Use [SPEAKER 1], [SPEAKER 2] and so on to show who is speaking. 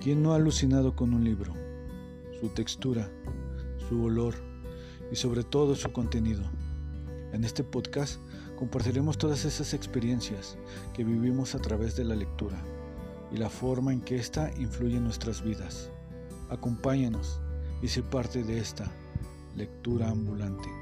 [SPEAKER 1] ¿Quién no ha alucinado con un libro? Su textura, su olor y sobre todo su contenido. En este podcast compartiremos todas esas experiencias que vivimos a través de la lectura y la forma en que ésta influye en nuestras vidas. Acompáñanos y sé parte de esta lectura ambulante.